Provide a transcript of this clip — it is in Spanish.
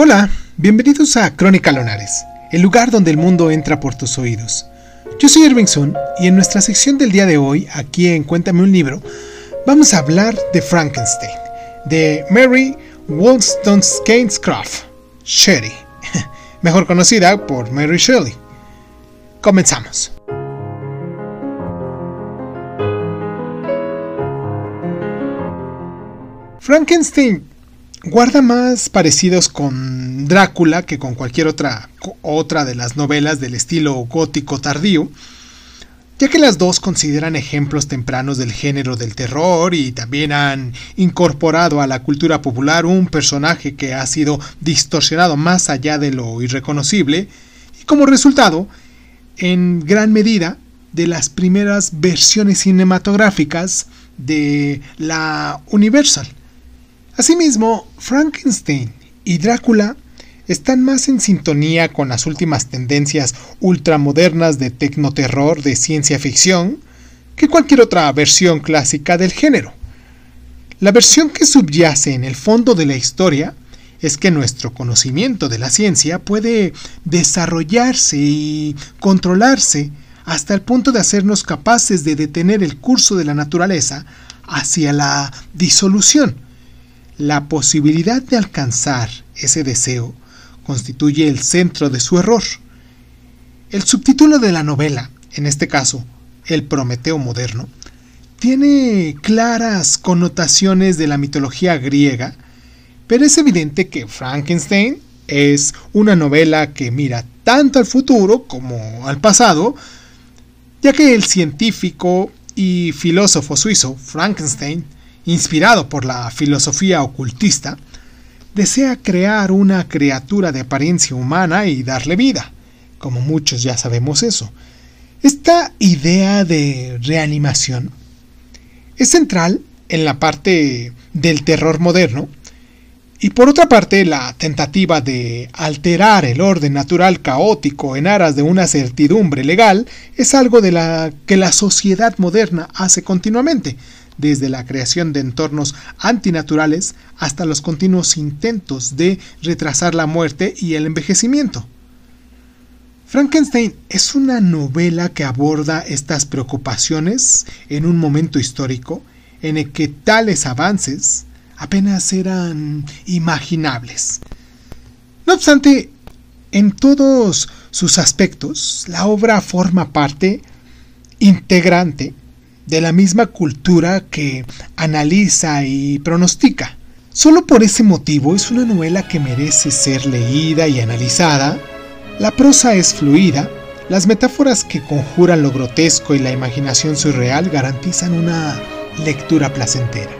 Hola, bienvenidos a Crónica Lonares, el lugar donde el mundo entra por tus oídos. Yo soy Irvingson y en nuestra sección del día de hoy, aquí en Cuéntame un libro, vamos a hablar de Frankenstein, de Mary Wollstonecraft Shelley, mejor conocida por Mary Shelley. Comenzamos. Frankenstein guarda más parecidos con Drácula que con cualquier otra, otra de las novelas del estilo gótico tardío, ya que las dos consideran ejemplos tempranos del género del terror y también han incorporado a la cultura popular un personaje que ha sido distorsionado más allá de lo irreconocible y como resultado, en gran medida, de las primeras versiones cinematográficas de la Universal Asimismo, Frankenstein y Drácula están más en sintonía con las últimas tendencias ultramodernas de tecnoterror de ciencia ficción que cualquier otra versión clásica del género. La versión que subyace en el fondo de la historia es que nuestro conocimiento de la ciencia puede desarrollarse y controlarse hasta el punto de hacernos capaces de detener el curso de la naturaleza hacia la disolución la posibilidad de alcanzar ese deseo constituye el centro de su error. El subtítulo de la novela, en este caso, El Prometeo moderno, tiene claras connotaciones de la mitología griega, pero es evidente que Frankenstein es una novela que mira tanto al futuro como al pasado, ya que el científico y filósofo suizo Frankenstein inspirado por la filosofía ocultista, desea crear una criatura de apariencia humana y darle vida, como muchos ya sabemos eso. Esta idea de reanimación es central en la parte del terror moderno y por otra parte la tentativa de alterar el orden natural caótico en aras de una certidumbre legal es algo de la que la sociedad moderna hace continuamente, desde la creación de entornos antinaturales hasta los continuos intentos de retrasar la muerte y el envejecimiento. Frankenstein es una novela que aborda estas preocupaciones en un momento histórico en el que tales avances apenas eran imaginables. No obstante, en todos sus aspectos, la obra forma parte integrante de la misma cultura que analiza y pronostica. Solo por ese motivo es una novela que merece ser leída y analizada. La prosa es fluida, las metáforas que conjuran lo grotesco y la imaginación surreal garantizan una lectura placentera.